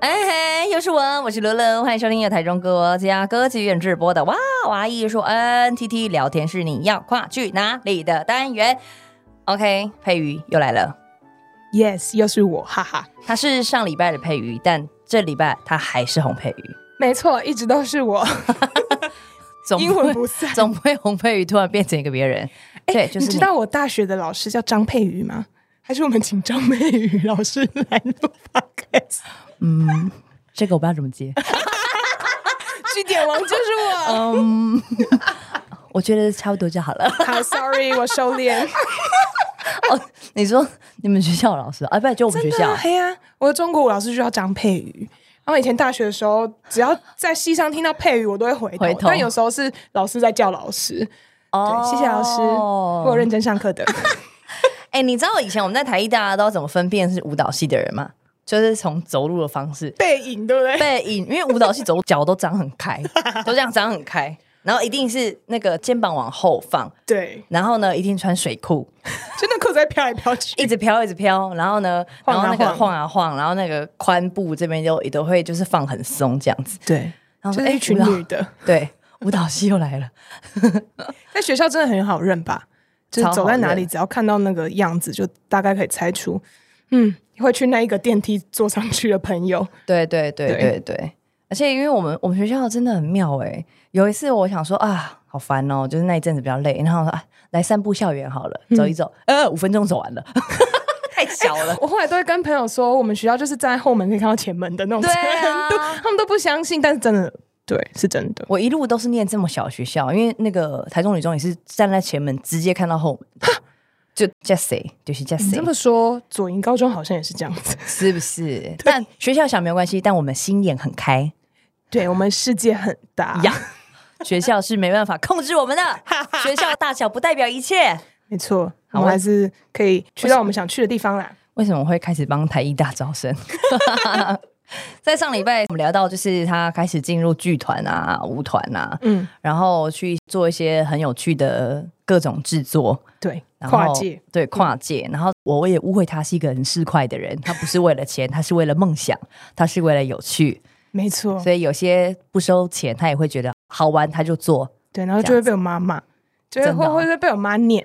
哎嘿，又是我，我是罗伦，欢迎收听由台中歌家歌剧院直播的哇哇艺术 NTT 聊天室，你要跨去哪里的单元？OK，佩瑜又来了，Yes，又是我，哈哈。他是上礼拜的佩瑜，但这礼拜他还是红佩瑜，没错，一直都是我，总阴魂不散，总不会红佩瑜突然变成一个别人。哎、欸，就是你，你知道我大学的老师叫张佩瑜吗？还是我们请张佩瑜老师来录 podcast？嗯，这个我不知道怎么接。据点王就是我。嗯，我觉得差不多就好了。好，Sorry，我收敛。哦，你说你们学校老师啊？不，就我们学校。对呀、啊，我的中国舞老师就叫张佩瑜。然后以前大学的时候，只要在戏上听到佩瑜，我都会回头，回头。但有时候是老师在叫老师。哦，对，谢谢老师，我有认真上课的。哎、欸，你知道以前我们在台艺大家都怎么分辨是舞蹈系的人吗？就是从走路的方式，背影对不对？背影，因为舞蹈系走脚都张很开，都这样张很开，然后一定是那个肩膀往后放，对，然后呢，一定穿水裤，真的裤在飘来飘去，一直飘一直飘，然后呢，然后那个晃啊晃，然后那个髋部这边就也都会就是放很松这样子，对，然后说哎、就是、一群女的，对，舞蹈系又来了，在学校真的很好认吧？就是走在哪里，只要看到那个样子，就大概可以猜出，嗯。会去那一个电梯坐上去的朋友，对对对对。对，而且因为我们我们学校真的很妙哎，有一次我想说啊，好烦哦，就是那一阵子比较累，然后我说啊，来散步校园好了，走一走，嗯、呃，五分钟走完了，太小了、欸。我后来都会跟朋友说，我们学校就是站在后门可以看到前门的那种程度，啊、他们都不相信，但是真的，对，是真的。我一路都是念这么小学校，因为那个台中女中也是站在前门，直接看到后门。就 just say 就是 just say。这么说，左营高中好像也是这样子，是不是？但学校小没有关系，但我们心眼很开，对我们世界很大呀。学校是没办法控制我们的，学校大小不代表一切。没错，我们还是可以去到我们想去的地方啦。为什么会开始帮台艺大招生？在上礼拜我们聊到，就是他开始进入剧团啊、舞团啊，嗯，然后去做一些很有趣的各种制作，对。然后跨界，对跨界，嗯，然后我也误会他是一个很市侩的人，他不是为了钱，他是为了梦想，他是为了有趣，没错。所以有些不收钱，他也会觉得好玩，他就做。对，然后就会被我妈骂，就会会会被我妈念，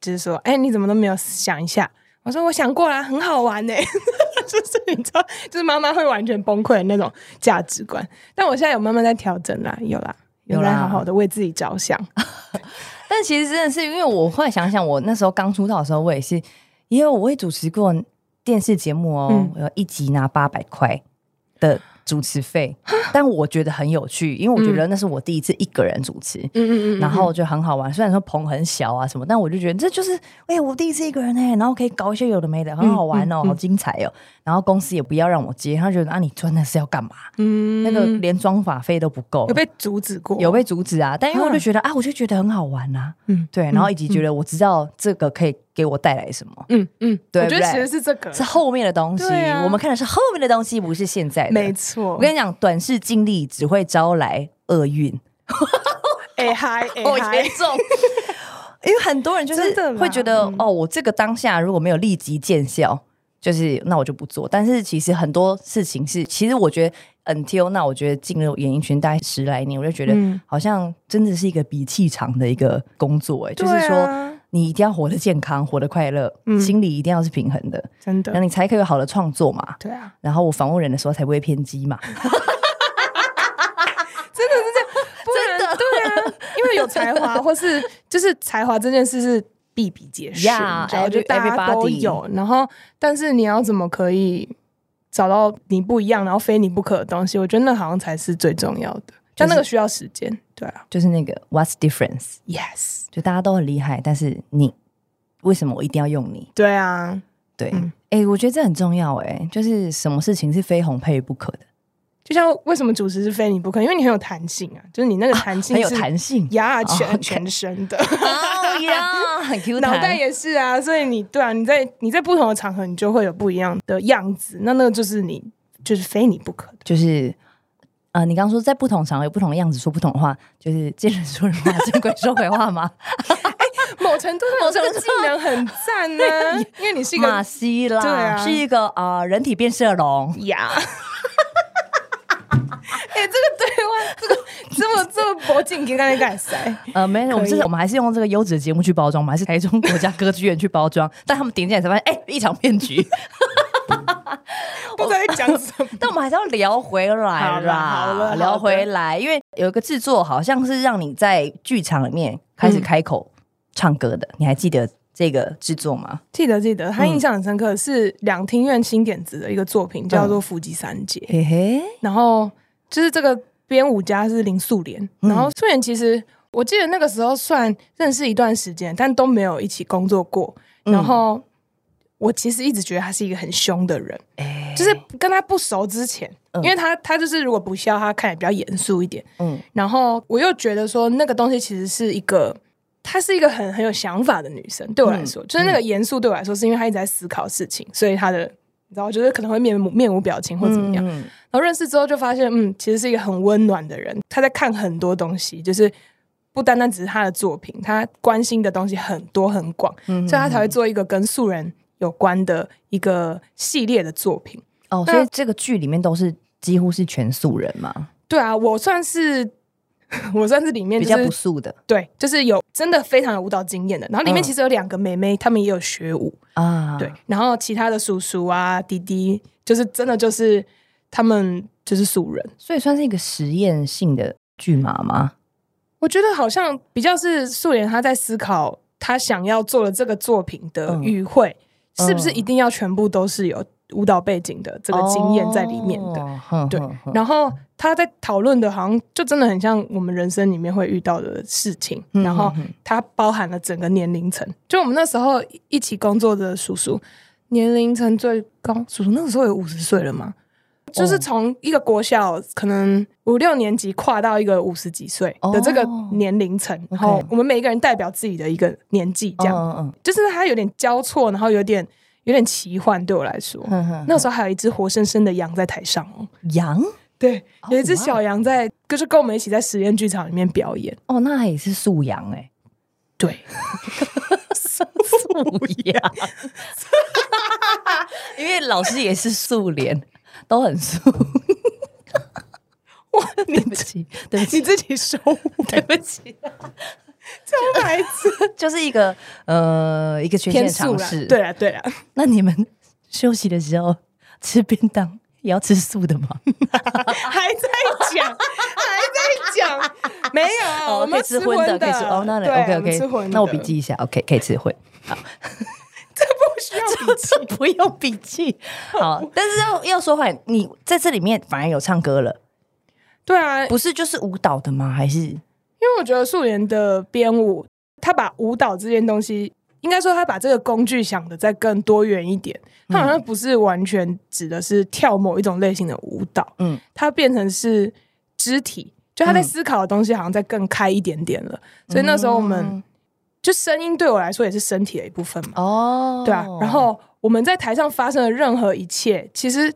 就是说，哎，你怎么都没有想一下？我说我想过啦，很好玩呢，就是你知道，就是妈妈会完全崩溃的那种价值观。但我现在有慢慢在调整啦，有啦，有啦好好的为自己着想。但其实真的是因为我后来想想，我那时候刚出道的时候，我也是，因为我也主持过电视节目哦，嗯、我有一集拿八百块的。主持费，但我觉得很有趣，因为我觉得那是我第一次一个人主持，嗯嗯嗯，然后就很好玩。虽然说棚很小啊什么，但我就觉得这就是，哎、欸，我第一次一个人哎、欸，然后可以搞一些有的没的，很好玩哦，好精彩哦。然后公司也不要让我接，他觉得啊，你真的是要干嘛？嗯，那个连装法费都不够，有被阻止过？有被阻止啊。但因为我就觉得啊，啊，我就觉得很好玩啊，嗯，对。然后以及觉得我知道这个可以。给我带来什么？嗯嗯，对，我觉得其实是这个，是后面的东西。啊、我们看的是后面的东西，不是现在的。没错，我跟你讲，短视经历只会招来厄运。哎嗨，好严重！因为很多人就是会觉得，哦，我这个当下如果没有立即见效，就是那我就不做。但是其实很多事情是，其实我觉得，until 那我觉得进入演艺圈大概十来年，我就觉得好像真的是一个比气场的一个工作。哎，就是说。你一定要活得健康，活得快乐，嗯，心理一定要是平衡的，真的，那你才可以有好的创作嘛。对啊，然后我访问人的时候才不会偏激嘛。真的是这样，真的对啊，因为有才华或是就是才华这件事是比比皆是，然后就大家都有，然后但是你要怎么可以找到你不一样，然后非你不可的东西？我觉得那好像才是最重要的。但那个需要时间，对啊，就是那个 What's difference？Yes，就大家都很厉害，但是你为什么我一定要用你？对啊，对，哎、嗯欸，我觉得这很重要，哎，就是什么事情是非红配不可的？就像为什么主持是非你不可？因为你很有弹性啊，就是你那个弹性、啊、很有弹性，呀，全、oh. 全身的，哦呀，很 Q，脑袋也是啊，所以你对啊，你在你在不同的场合，你就会有不一样的样子，那那个就是你就是非你不可的，就是。啊、呃，你刚刚说在不同场合有不同的样子说不同的话，就是见人说人话，见鬼说鬼话吗？哎、欸，某程度上，某程度技能很赞呢、啊，因为你是一个马西啦，对啊，是一个啊、呃、人体变色龙呀。哎、欸，这个对话，这个这么这么博景，给刚才改塞。呃，没有，我们是，我们还是用这个优质的节目去包装嘛，还是台中国家歌剧院去包装？但他们点进来才发现，哎、欸，一场骗局。不知道在讲什么，但我们还是要聊回来啦，好了，聊回来，因为有一个制作好像是让你在剧场里面开始开口唱歌的，嗯、你还记得这个制作吗？记得，记得，他印象很深刻，是两厅院新点子的一个作品，叫做《福吉三姐》。嘿嘿，然后就是这个编舞家是林素莲，然后素莲其实我记得那个时候算认识一段时间，但都没有一起工作过，然后。我其实一直觉得他是一个很凶的人，欸、就是跟他不熟之前，嗯、因为他他就是如果不笑，他看起来比较严肃一点。嗯，然后我又觉得说那个东西其实是一个，她是一个很很有想法的女生。对我来说，嗯、就是那个严肃对我来说，是因为她一直在思考事情，所以她的你知道，我觉得可能会面面无表情或怎么样。嗯、然后认识之后就发现，嗯，其实是一个很温暖的人。她在看很多东西，就是不单单只是她的作品，她关心的东西很多很广，嗯、所以她才会做一个跟素人。有关的一个系列的作品哦，所以这个剧里面都是几乎是全素人吗？对啊，我算是 我算是里面、就是、比较不素的，对，就是有真的非常有舞蹈经验的。然后里面其实有两个妹妹，她、嗯、们也有学舞啊，对。然后其他的叔叔啊、弟弟，就是真的就是他们就是素人，所以算是一个实验性的剧码吗？我觉得好像比较是素人，他在思考他想要做的这个作品的语汇。嗯是不是一定要全部都是有舞蹈背景的这个经验在里面的？哦、对，然后他在讨论的，好像就真的很像我们人生里面会遇到的事情。嗯、然后它包含了整个年龄层，就我们那时候一起工作的叔叔，年龄层最高，叔叔那个时候有五十岁了吗？就是从一个国小可能五六年级跨到一个五十几岁的这个年龄层，然后我们每一个人代表自己的一个年纪，这样，就是它有点交错，然后有点有点奇幻，对我来说。那时候还有一只活生生的羊在台上哦，羊，对，有一只小羊在，就是跟我们一起在实验剧场里面表演。哦，那也是素羊哎，对，素羊，因为老师也是素脸。都很素，哇！对不起，对不起，你自己说，对不起，这孩子就是一个呃一个缺陷尝试，对啊，对啊。那你们休息的时候吃便当也要吃素的吗？还在讲，还在讲，没有，我们吃荤的，可以吃哦。那 OK OK，那我笔记一下，OK，可以吃荤。好。这不需要 笔记，不用笔记。好，但是要要说话，你在这里面反而有唱歌了。对啊，不是就是舞蹈的吗？还是因为我觉得素颜的编舞，他把舞蹈这件东西，应该说他把这个工具想的再更多元一点。他好像不是完全指的是跳某一种类型的舞蹈，嗯，它变成是肢体，就他在思考的东西好像再更开一点点了。所以那时候我们。就声音对我来说也是身体的一部分嘛，哦，对啊。然后我们在台上发生的任何一切，其实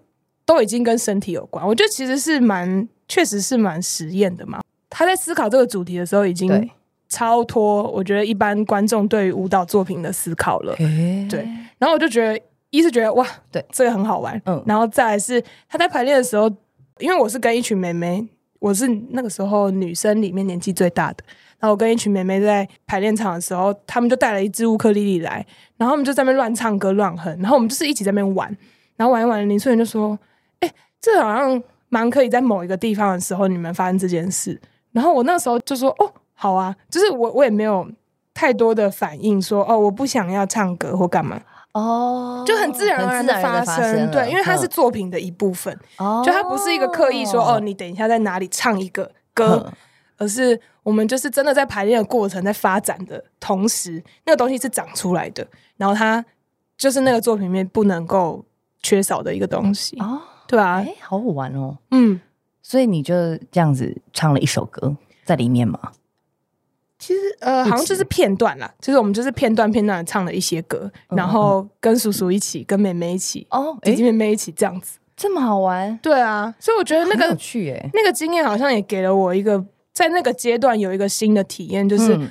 都已经跟身体有关。我觉得其实是蛮，确实是蛮实验的嘛。他在思考这个主题的时候，已经超脱我觉得一般观众对于舞蹈作品的思考了。对。然后我就觉得，一是觉得哇，对，这个很好玩。嗯。然后再来是他在排练的时候，因为我是跟一群妹妹，我是那个时候女生里面年纪最大的。然后我跟一群妹妹在排练场的时候，他们就带了一支乌克丽丽来，然后我们就在那边乱唱歌乱哼，然后我们就是一起在那边玩，然后玩一玩，林素媛就说：“哎、欸，这好像蛮可以在某一个地方的时候你们发生这件事。”然后我那时候就说：“哦，好啊。”就是我我也没有太多的反应说，说哦我不想要唱歌或干嘛哦，就很自然而然的发生，对，因为它是作品的一部分，哦，就它不是一个刻意说哦你等一下在哪里唱一个歌。而是我们就是真的在排练的过程，在发展的同时，那个东西是长出来的，然后它就是那个作品里面不能够缺少的一个东西哦，对啊，哎，好好玩哦，嗯，所以你就这样子唱了一首歌在里面吗？其实呃，好像就是片段啦，就是我们就是片段片段的唱了一些歌，然后跟叔叔一起，跟妹妹一起，哦，姐姐妹妹一起这样子，这么好玩，对啊，所以我觉得那个有趣哎，那个经验好像也给了我一个。在那个阶段有一个新的体验，就是、嗯、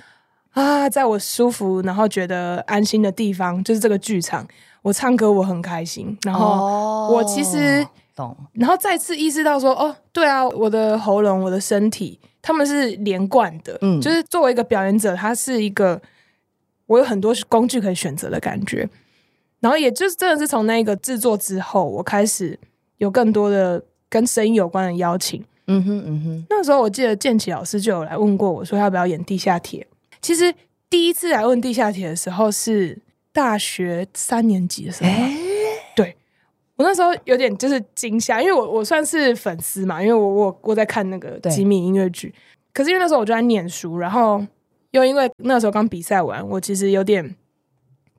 啊，在我舒服然后觉得安心的地方，就是这个剧场，我唱歌我很开心。然后我其实懂。然后再次意识到说，哦，对啊，我的喉咙、我的身体，他们是连贯的。嗯，就是作为一个表演者，他是一个我有很多工具可以选择的感觉。然后，也就是真的是从那个制作之后，我开始有更多的跟声音有关的邀请。嗯哼，嗯哼。那时候我记得建奇老师就有来问过我说，要不要演《地下铁》。其实第一次来问《地下铁》的时候是大学三年级的时候。欸、对，我那时候有点就是惊吓，因为我我算是粉丝嘛，因为我我我在看那个吉米音乐剧。可是因为那时候我就在念书，然后又因为那时候刚比赛完，我其实有点。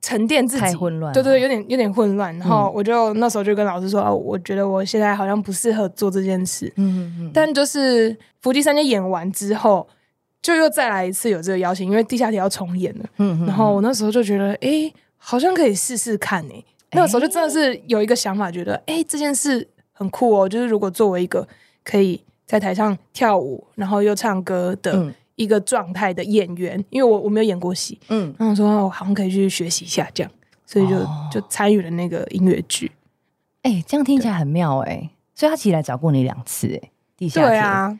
沉淀自己，太混乱，对对，有点有点混乱。然后我就、嗯、那时候就跟老师说：“哦，我觉得我现在好像不适合做这件事。”嗯嗯嗯。但就是伏地三千演完之后，就又再来一次有这个邀请，因为地下铁要重演了。嗯嗯。然后我那时候就觉得，哎，好像可以试试看诶。那个时候就真的是有一个想法，觉得，哎，这件事很酷哦。就是如果作为一个可以在台上跳舞，然后又唱歌的。嗯一个状态的演员，因为我我没有演过戏，嗯，然后说我好像可以去学习一下这样，所以就、哦、就参与了那个音乐剧。哎、欸，这样听起来很妙哎、欸，所以他其实来找过你两次哎、欸，地下铁。对啊，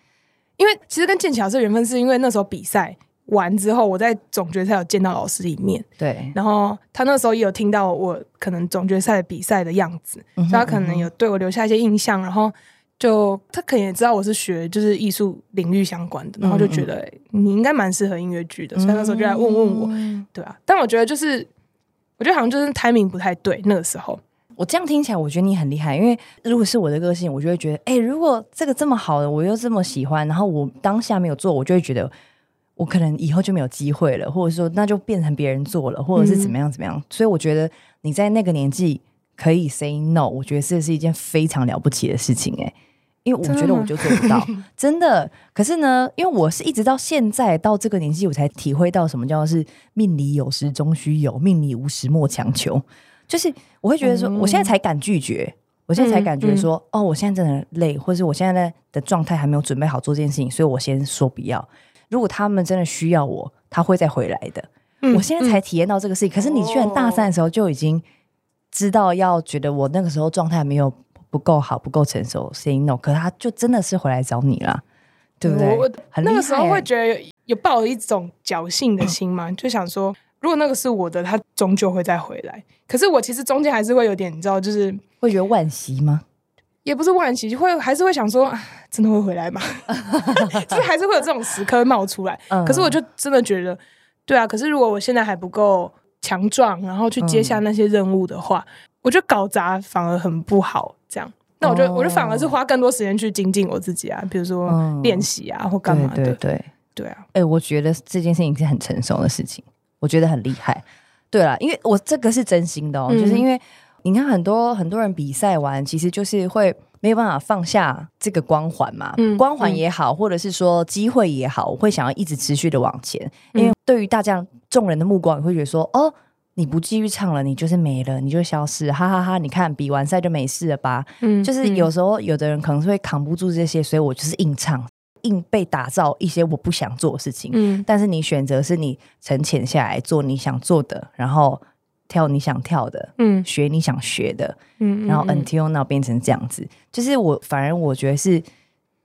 因为其实跟建骐老师的缘分是因为那时候比赛完之后，我在总决赛有见到老师一面，对，然后他那时候也有听到我可能总决赛比赛的样子，嗯、所以他可能有对我留下一些印象，然后。就他可能也知道我是学就是艺术领域相关的，然后就觉得、欸、你应该蛮适合音乐剧的，所以那时候就来问问我，嗯、对啊。但我觉得就是，我觉得好像就是 timing 不太对那个时候。我这样听起来，我觉得你很厉害，因为如果是我的个性，我就会觉得，哎、欸，如果这个这么好的，我又这么喜欢，然后我当下没有做，我就会觉得我可能以后就没有机会了，或者说那就变成别人做了，或者是怎么样怎么样。嗯、所以我觉得你在那个年纪可以 say no，我觉得这是一件非常了不起的事情、欸，哎。因为我觉得我就做不到，真的。可是呢，因为我是一直到现在到这个年纪，我才体会到什么叫是命里有时终须有，命里无时莫强求。就是我会觉得说，我现在才敢拒绝，我现在才感觉说，哦，我现在真的累，或是我现在的状态还没有准备好做这件事情，所以我先说不要。如果他们真的需要我，他会再回来的。我现在才体验到这个事情，可是你居然大三的时候就已经知道要觉得我那个时候状态没有。不够好，不够成熟，say no。可他就真的是回来找你了，对不对？我那个时候会觉得有，有抱一种侥幸的心嘛，嗯、就想说，如果那个是我的，他终究会再回来。可是我其实中间还是会有点，你知道，就是会觉得惋惜吗？也不是惋惜，会还是会想说，真的会回来吗？就是还是会有这种时刻冒出来。嗯、可是我就真的觉得，对啊。可是如果我现在还不够强壮，然后去接下那些任务的话，嗯、我觉得搞砸反而很不好。这样，那我就、哦、我就反而是花更多时间去精进我自己啊，比如说练习啊，嗯、或干嘛的。对对对，对啊。哎、欸，我觉得这件事情是很成熟的事情，我觉得很厉害。对啦，因为我这个是真心的哦，嗯、就是因为你看很多很多人比赛完，其实就是会没有办法放下这个光环嘛，嗯、光环也好，或者是说机会也好，我会想要一直持续的往前，因为对于大家众人的目光，你会觉得说哦。你不继续唱了，你就是没了，你就消失，哈哈哈哈！你看比完赛就没事了吧？嗯，就是有时候有的人可能是会扛不住这些，所以我就是硬唱，硬被打造一些我不想做的事情。嗯，但是你选择是你沉潜下来做你想做的，然后跳你想跳的，嗯，学你想学的，嗯，然后 until now 变成这样子，就是我反而我觉得是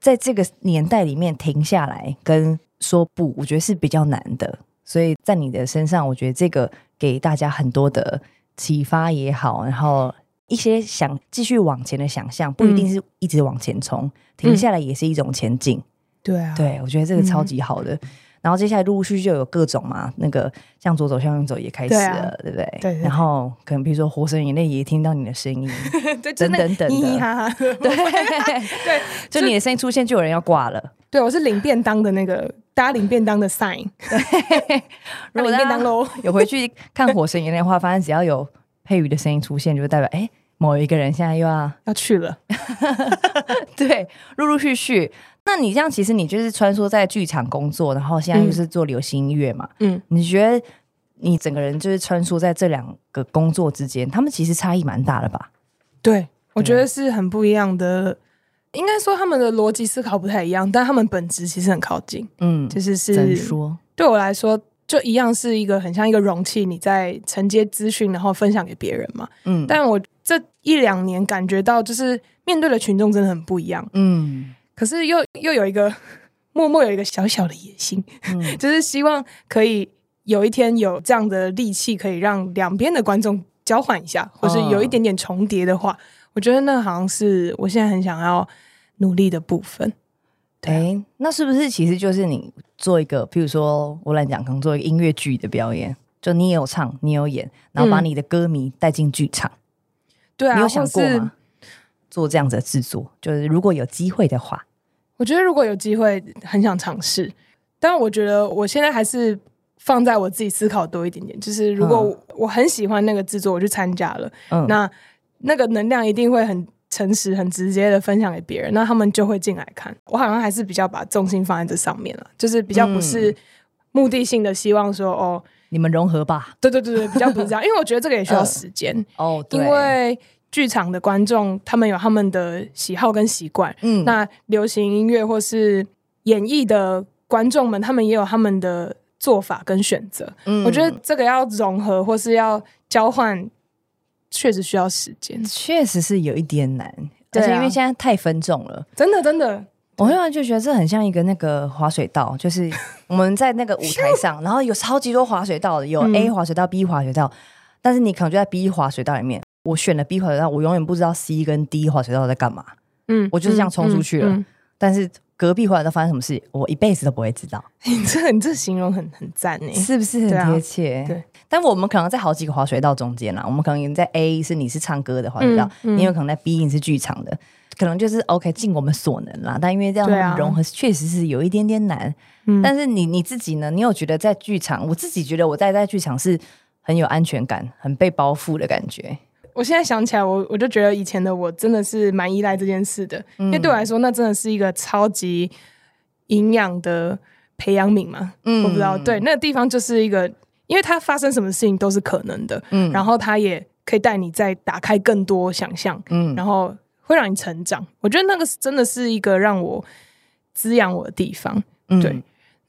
在这个年代里面停下来跟说不，我觉得是比较难的。所以在你的身上，我觉得这个给大家很多的启发也好，然后一些想继续往前的想象，不一定是一直往前冲，嗯、停下来也是一种前进。对啊，对，我觉得这个超级好的。嗯、然后接下来陆陆续续就有各种嘛，那个向左走，向右走也开始了，对，不对？对，对。然后可能比如说《火神眼泪》也听到你的声音，对，等等等的，对 对，就你的声音出现，就有人要挂了。对，我是领便当的那个。大家领便当的 sign，对，如果领便当喽。有回去看《火神眼泪》的话，发现只要有佩瑜的声音出现，就代表哎、欸，某一个人现在又要要去了。对，陆陆续续。那你这样，其实你就是穿梭在剧场工作，然后现在又是做流行音乐嘛？嗯，你觉得你整个人就是穿梭在这两个工作之间，他们其实差异蛮大的吧？对，我觉得是很不一样的。应该说他们的逻辑思考不太一样，但他们本质其实很靠近。嗯，就是是说，对我来说就一样是一个很像一个容器，你在承接资讯，然后分享给别人嘛。嗯，但我这一两年感觉到，就是面对的群众真的很不一样。嗯，可是又又有一个 默默有一个小小的野心，嗯、就是希望可以有一天有这样的力气，可以让两边的观众交换一下，或是有一点点重叠的话，哦、我觉得那好像是我现在很想要努力的部分。对、欸，那是不是其实就是你做一个，譬如说我来讲，可能做一个音乐剧的表演，就你也有唱，你有演，然后把你的歌迷带进剧场。嗯对啊，你有想过吗？做这样子的制作，就是如果有机会的话，我觉得如果有机会，很想尝试。但我觉得我现在还是放在我自己思考多一点点。就是如果我很喜欢那个制作，我去参加了，嗯，那那个能量一定会很诚实、很直接的分享给别人，那他们就会进来看。我好像还是比较把重心放在这上面了，就是比较不是目的性的希望说哦。你们融合吧。对对对对，比较不是这样，因为我觉得这个也需要时间、呃、哦。对，因为剧场的观众他们有他们的喜好跟习惯，嗯，那流行音乐或是演艺的观众们，他们也有他们的做法跟选择。嗯，我觉得这个要融合或是要交换，确实需要时间，确实是有一点难。而且因为现在太分众了，真的真的。我突然就觉得这很像一个那个滑水道，就是我们在那个舞台上，然后有超级多滑水道的，有 A 滑水道、B 滑水道，但是你可能就在 B 滑水道里面，我选了 B 滑水道，我永远不知道 C 跟 D 滑水道在干嘛。嗯，我就是这样冲出去了，嗯嗯嗯、但是隔壁滑水道发生什么事，我一辈子都不会知道。你这你这形容很很赞呢，是不是很贴切？对，但我们可能在好几个滑水道中间啦，我们可能在 A 是你是唱歌的滑水道，你有可能在 B 你是剧场的。可能就是 OK，尽我们所能啦。但因为这样融合确实是有一点点难。但是你你自己呢？你有觉得在剧场？我自己觉得我在在剧场是很有安全感、很被包覆的感觉。我现在想起来，我我就觉得以前的我真的是蛮依赖这件事的，嗯、因为对我来说，那真的是一个超级营养的培养皿嘛。嗯，我不知道，对，那个地方就是一个，因为它发生什么事情都是可能的。嗯，然后它也可以带你再打开更多想象。嗯，然后。会让你成长，我觉得那个是真的是一个让我滋养我的地方。嗯、对，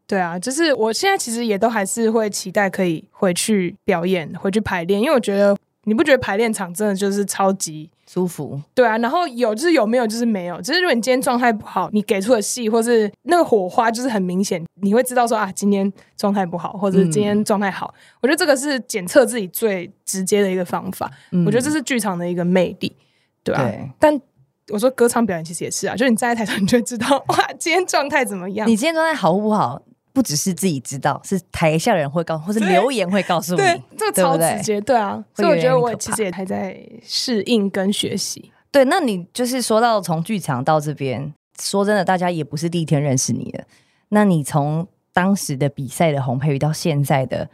对啊，就是我现在其实也都还是会期待可以回去表演、回去排练，因为我觉得你不觉得排练场真的就是超级舒服？对啊，然后有就是有，没有就是没有。只是如果你今天状态不好，你给出的戏或是那个火花就是很明显，你会知道说啊，今天状态不好，或者今天状态好。嗯、我觉得这个是检测自己最直接的一个方法。嗯、我觉得这是剧场的一个魅力。对啊，对，但我说歌唱表演其实也是啊，就是你站在台上，你就会知道哇，今天状态怎么样？你今天状态好不好？不只是自己知道，是台下人会告诉，或是留言会告诉你。对，这个超直接，对啊。所以我觉得我其实也还在适应跟学习。对，那你就是说到从剧场到这边，说真的，大家也不是第一天认识你的。那你从当时的比赛的洪佩瑜到现在的，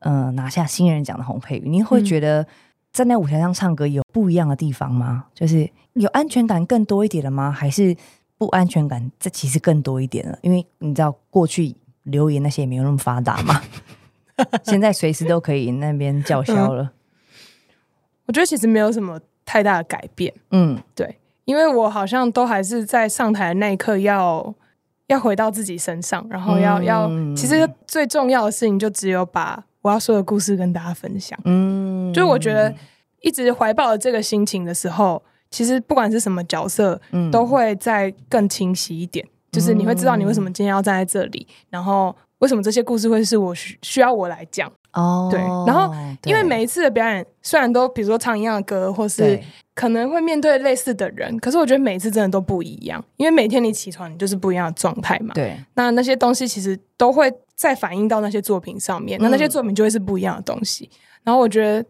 嗯、呃，拿下新人奖的洪佩瑜，你会觉得？嗯站在舞台上唱歌有不一样的地方吗？就是有安全感更多一点了吗？还是不安全感这其实更多一点了？因为你知道过去留言那些也没有那么发达嘛，现在随时都可以那边叫嚣了。我觉得其实没有什么太大的改变。嗯，对，因为我好像都还是在上台的那一刻要要回到自己身上，然后要、嗯、要，其实最重要的事情就只有把。我要说的故事跟大家分享，嗯，就我觉得一直怀抱着这个心情的时候，其实不管是什么角色，嗯，都会再更清晰一点。就是你会知道你为什么今天要站在这里，然后为什么这些故事会是我需需要我来讲哦。对，然后因为每一次的表演虽然都比如说唱一样的歌，或是可能会面对类似的人，可是我觉得每一次真的都不一样，因为每天你起床你就是不一样的状态嘛。对，那那些东西其实都会。再反映到那些作品上面，那那些作品就会是不一样的东西。嗯、然后我觉得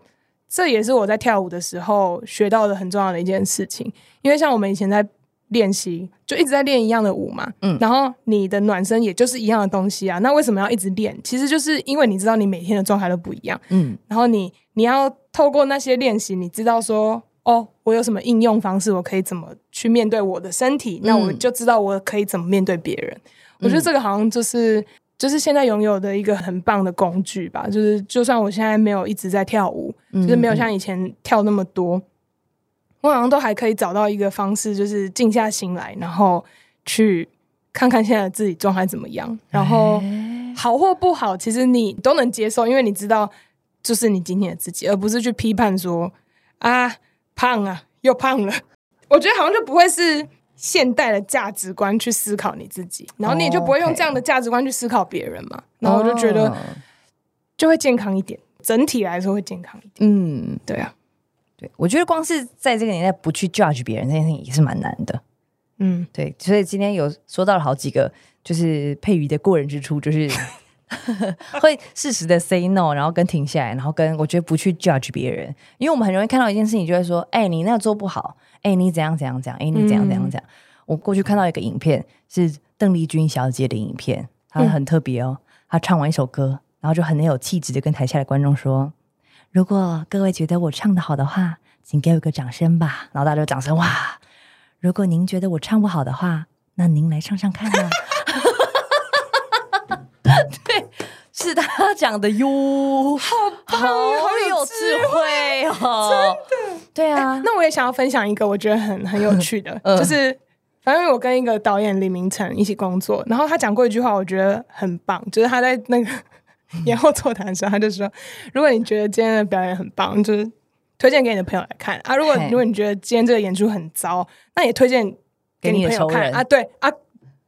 这也是我在跳舞的时候学到的很重要的一件事情。因为像我们以前在练习，就一直在练一样的舞嘛。嗯。然后你的暖身也就是一样的东西啊。那为什么要一直练？其实就是因为你知道你每天的状态都不一样。嗯。然后你你要透过那些练习，你知道说哦，我有什么应用方式，我可以怎么去面对我的身体，那我就知道我可以怎么面对别人。嗯、我觉得这个好像就是。就是现在拥有的一个很棒的工具吧。就是就算我现在没有一直在跳舞，嗯、就是没有像以前跳那么多，我好像都还可以找到一个方式，就是静下心来，然后去看看现在自己状态怎么样，然后好或不好，其实你都能接受，因为你知道，就是你今天的自己，而不是去批判说啊，胖啊，又胖了。我觉得好像就不会是现代的价值观去思考你自己，然后你也就不会用这样的价值观去思考别人嘛。然后我就觉得就会健康一点，整体来说会健康一点。嗯，对啊，对，我觉得光是在这个年代不去 judge 别人这件事情也是蛮难的。嗯，对，所以今天有说到了好几个，就是佩瑜的过人之处，就是 会适时的 say no，然后跟停下来，然后跟我觉得不去 judge 别人，因为我们很容易看到一件事情，就会说，哎、欸，你那个做不好，哎、欸，你怎样怎样怎样，哎、欸，你怎样怎样怎样。嗯、我过去看到一个影片，是邓丽君小姐的影片，她很特别哦，她唱完一首歌，然后就很有气质的跟台下的观众说，如果各位觉得我唱的好的话，请给我一个掌声吧，然后大家就掌声哇。如果您觉得我唱不好的话，那您来唱唱看啊！对，是他讲的哟，好棒，好有智慧哦，真的。对啊、欸，那我也想要分享一个我觉得很很有趣的，呃、就是反正我跟一个导演李明成一起工作，然后他讲过一句话，我觉得很棒，就是他在那个 演后座谈的时候，他就说：“如果你觉得今天的表演很棒，就是。”推荐给你的朋友来看啊！如果如果你觉得今天这个演出很糟，那也推荐给你朋友看啊！对啊，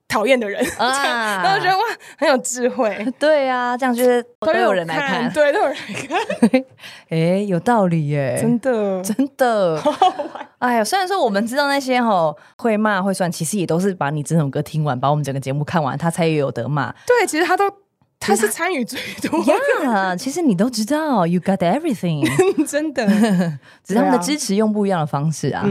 讨厌的人啊，然后觉得哇，很有智慧。对啊，这样就是都有人来看，对，都有人来看。哎，有道理耶，真的真的。哎呀，虽然说我们知道那些吼会骂会算，其实也都是把你整首歌听完，把我们整个节目看完，他才有得骂。对，其实他都。他是参与最多呀，其实你都知道，You got everything，真的，只是他们的支持用不一样的方式啊。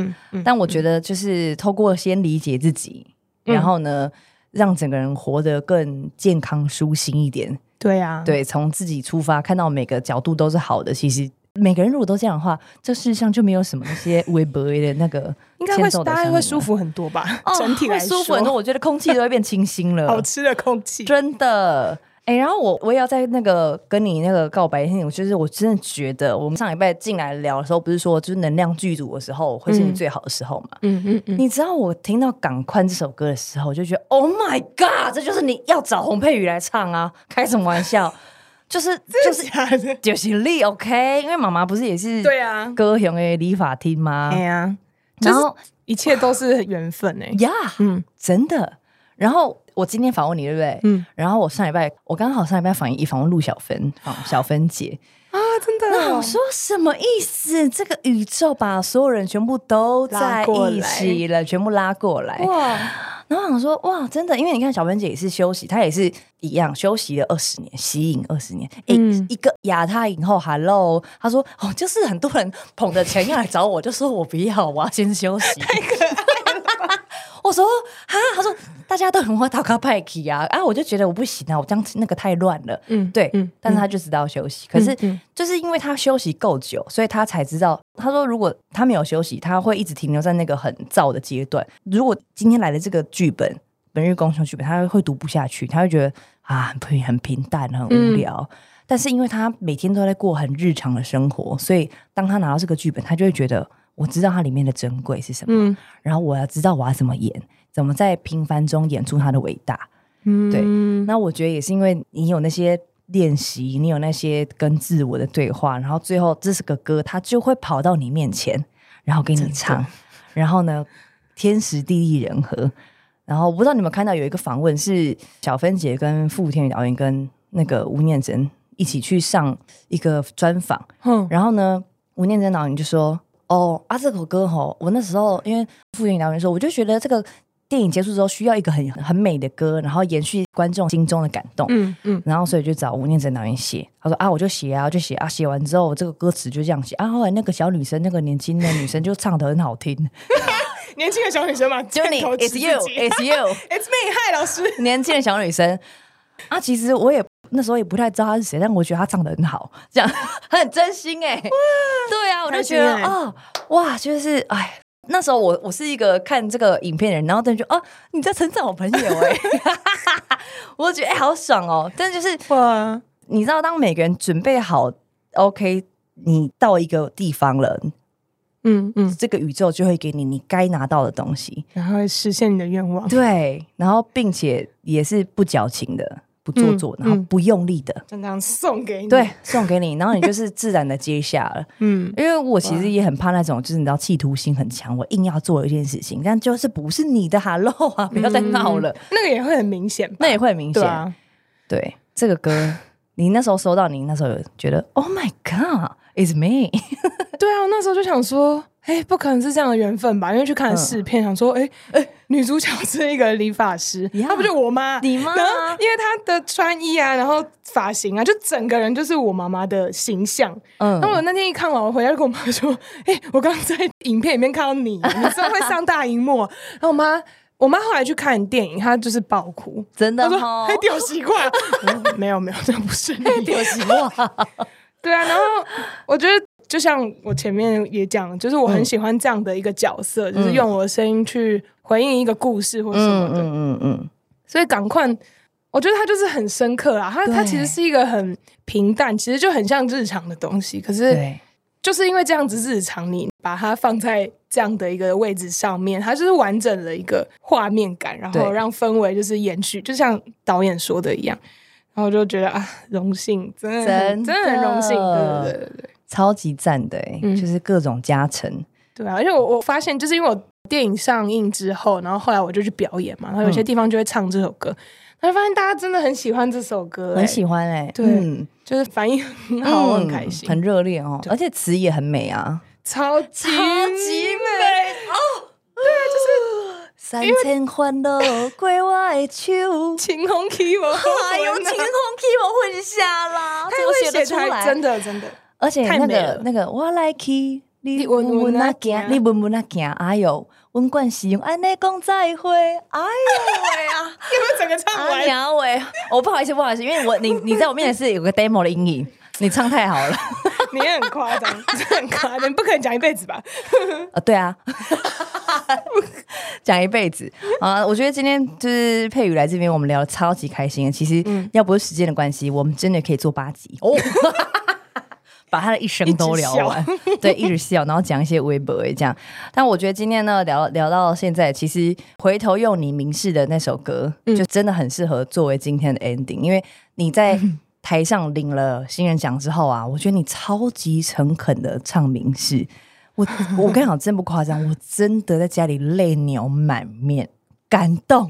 但我觉得就是透过先理解自己，然后呢，让整个人活得更健康、舒心一点。对啊，对，从自己出发，看到每个角度都是好的。其实每个人如果都这样的话，这世上就没有什么那些微博的那个，应该会大家会舒服很多吧？整体来说，舒服很多。我觉得空气都会变清新了，好吃的空气，真的。哎、欸，然后我我也要在那个跟你那个告白那天，我就是我真的觉得，我们上礼拜进来聊的时候，不是说就是能量剧组的时候会是你最好的时候嘛？嗯嗯嗯。你知道我听到《港宽》这首歌的时候，我就觉得 Oh my God，这就是你要找洪佩瑜来唱啊！开什么玩笑？就是 就是 就是力 OK，因为妈妈不是也是对啊，歌雄的理发厅吗？对呀，然后一切都是缘分哎呀，嗯，真的。然后。我今天访问你，对不对？嗯。然后我上礼拜，我刚好上礼拜访一访问陆小芬，访小芬姐啊，真的。那我说什么意思？这个宇宙把所有人全部都在一起了，全部拉过来。哇！然后我想说，哇，真的，因为你看小芬姐也是休息，她也是一样休息了二十年，吸引二十年。嗯。一个亚太影后，Hello，她说哦，就是很多人捧着钱要来找我，就说我不要，我要先休息。太可爱。我说哈，他说大家都很会打卡派克啊，啊，我就觉得我不行啊，我这样那个太乱了，嗯，对，嗯，但是他就知道休息，嗯、可是就是因为他休息够久，所以他才知道，他说如果他没有休息，他会一直停留在那个很燥的阶段。如果今天来的这个剧本《本日公休剧本》，他会读不下去，他会觉得啊，很很平淡，很无聊。嗯、但是因为他每天都在过很日常的生活，所以当他拿到这个剧本，他就会觉得。我知道它里面的珍贵是什么，嗯、然后我要知道我要怎么演，怎么在平凡中演出它的伟大。嗯，对。那我觉得也是因为你有那些练习，你有那些跟自我的对话，然后最后这是个歌，它就会跑到你面前，然后给你唱。然后呢，天时地利人和。然后我不知道你们看到有一个访问，是小芬姐跟傅天宇导演跟那个吴念真一起去上一个专访。嗯，然后呢，吴念真导演就说。哦啊，这首歌吼，我那时候因为傅园导演说，我就觉得这个电影结束之后需要一个很很美的歌，然后延续观众心中的感动。嗯嗯，然后所以就找吴念真导演写。他说啊，我就写啊，我就写啊，写完之后这个歌词就这样写啊。后来那个小女生，那个年轻的女生就唱的很好听。年轻的小女生嘛，就你，It's you，It's you，It's me，嗨，老师。年轻的小女生啊，其实我也。那时候也不太知道她是谁，但我觉得她唱的很好，这样 很真心哎、欸。对啊，我就觉得啊、哦，哇，就是哎，那时候我我是一个看这个影片的人，然后他就哦，你在成长我朋友哎、欸，我就觉得哎、欸，好爽哦。但就是哇，你知道，当每个人准备好，OK，你到一个地方了，嗯嗯，这个宇宙就会给你你该拿到的东西，然后会实现你的愿望。对，然后并且也是不矫情的。不做作，嗯、然后不用力的，就这样送给你，对，送给你，然后你就是自然的接下了。嗯，因为我其实也很怕那种，就是你知道企图心很强，我硬要做一件事情，但就是不是你的，Hello 啊，不要再闹了，那个也会很明显，那也会很明显。对，啊、对，这个歌，你那时候收到，你那时候有觉得，Oh my God，It's me。对啊，我那时候就想说。哎，不可能是这样的缘分吧？因为去看试片，嗯、想说，哎哎，女主角是一个理发师，她不就我妈？你妈？然后因为她的穿衣啊，然后发型啊，就整个人就是我妈妈的形象。嗯，那我那天一看完，我回家就跟我妈说，哎，我刚刚在影片里面看到你，你知道会上大荧幕。然后我妈，我妈后来去看电影，她就是爆哭，真的、哦，她说还丢习惯、嗯，没有没有，这不是你丢习惯。对啊，然后我觉得。就像我前面也讲，就是我很喜欢这样的一个角色，嗯、就是用我的声音去回应一个故事或什么的。嗯嗯所以赶快，我觉得它就是很深刻啊。它对它其实是一个很平淡，其实就很像日常的东西。可是，就是因为这样子日常，你把它放在这样的一个位置上面，它就是完整的一个画面感，然后让氛围就是延续，就像导演说的一样。然后我就觉得啊，荣幸，真的真的很荣幸，对对对对。超级赞的哎，嗯、就是各种加成，对啊，而且我我发现，就是因为我电影上映之后，然后后来我就去表演嘛，然后有些地方就会唱这首歌，然后、嗯、发现大家真的很喜欢这首歌，很喜欢哎，对，嗯、就是反应很好，嗯、我很开心，很热烈哦，而且词也很美啊，超级超级美哦，对啊，就是 三千欢乐归我的手，晴空起舞，还有晴空起舞混下啦，他会写出来，真的真的。而且那个那个我来去，你稳稳那行，你稳稳那行，哎呦，温冠希用安内讲再会，哎呦喂啊！有没有整个唱完？阿喂，我不好意思，不好意思，因为我你你在我面前是有个 demo 的阴影，你唱太好了，你也很夸张，很夸张，你不可能讲一辈子吧？啊，对啊，讲一辈子啊！我觉得今天就是佩宇来这边，我们聊得超级开心。其实要不是时间的关系，我们真的可以做八集哦。把他的一生都聊完，对，一直笑，然后讲一些微博这样。但我觉得今天呢，聊聊到现在，其实回头用你明示的那首歌，嗯、就真的很适合作为今天的 ending。因为你在 台上领了新人奖之后啊，我觉得你超级诚恳的唱明示。我 我跟你讲，真不夸张，我真的在家里泪流满面，感动。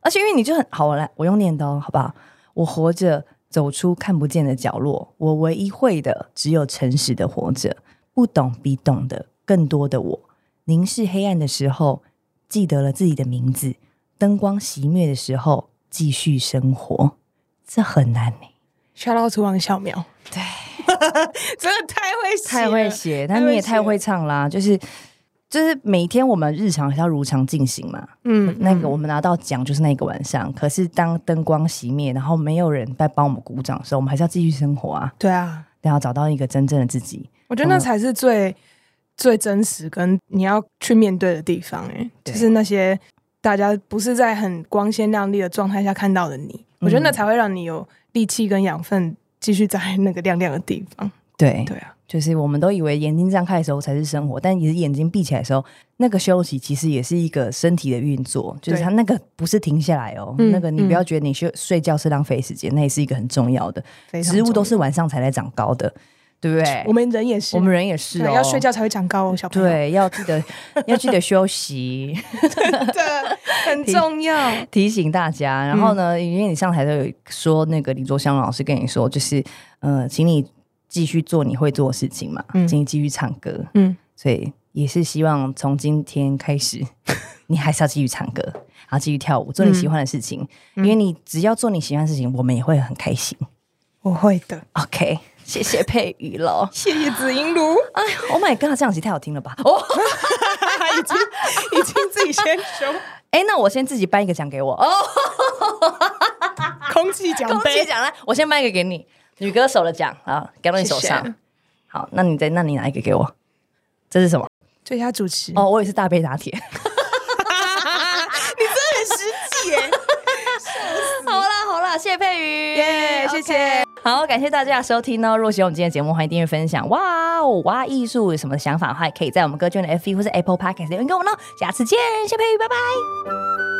而且因为你就很好，我来，我用念叨，好不好？我活着。走出看不见的角落，我唯一会的只有诚实的活着。不懂比懂得更多的我，凝视黑暗的时候，记得了自己的名字。灯光熄灭的时候，继续生活。这很难呢。Shout out to 王小苗，对，真的太会写，太会写，但你也太会唱啦，就是。就是每天我们日常还要如常进行嘛，嗯，那个我们拿到奖就是那个晚上，嗯、可是当灯光熄灭，然后没有人在帮我们鼓掌的时候，我们还是要继续生活啊。对啊，然后找到一个真正的自己，我觉得那才是最、嗯、最真实跟你要去面对的地方。哎，就是那些大家不是在很光鲜亮丽的状态下看到的你，嗯、我觉得那才会让你有力气跟养分继续在那个亮亮的地方。对，对啊。就是我们都以为眼睛张开的时候才是生活，但其实眼睛闭起来的时候，那个休息其实也是一个身体的运作。就是它那个不是停下来哦，那个你不要觉得你睡睡觉是浪费时间，嗯、那也是一个很重要的。要植物都是晚上才来长高的，对不对？我们人也是，我们人也是哦，要睡觉才会长高哦，小朋友。对，要记得 要记得休息，真的很重要提。提醒大家，然后呢，嗯、因为你上台都有说那个李卓祥老师跟你说，就是呃，请你。继续做你会做的事情嘛，嗯，请你继续唱歌，嗯，所以也是希望从今天开始，你还是要继续唱歌，然后继续跳舞，做你喜欢的事情，嗯、因为你只要做你喜欢的事情，我们也会很开心。我会的，OK，谢谢佩宇喽，谢谢紫英如。哎，Oh my God，这样子太好听了吧？哦，已经已经自己先说，哎，那我先自己颁一个奖给我。哦，空气奖，空气奖来，我先颁一个给你。女歌手的奖啊，给到你手上。谢谢。好，那你再，那你拿一个给我。这是什么？最佳主持。哦，我也是大杯拿铁。你真的很实际耶。好啦好啦，谢谢佩瑜，耶，谢谢。好，感谢大家的收听哦。如果喜欢我们今天的节目，欢迎订阅分享。哇哦，哇艺术有什么想法的话，可以在我们歌剧院的 FB 或是 Apple Podcast 留言给我呢。下次见，谢谢珮宇，拜拜。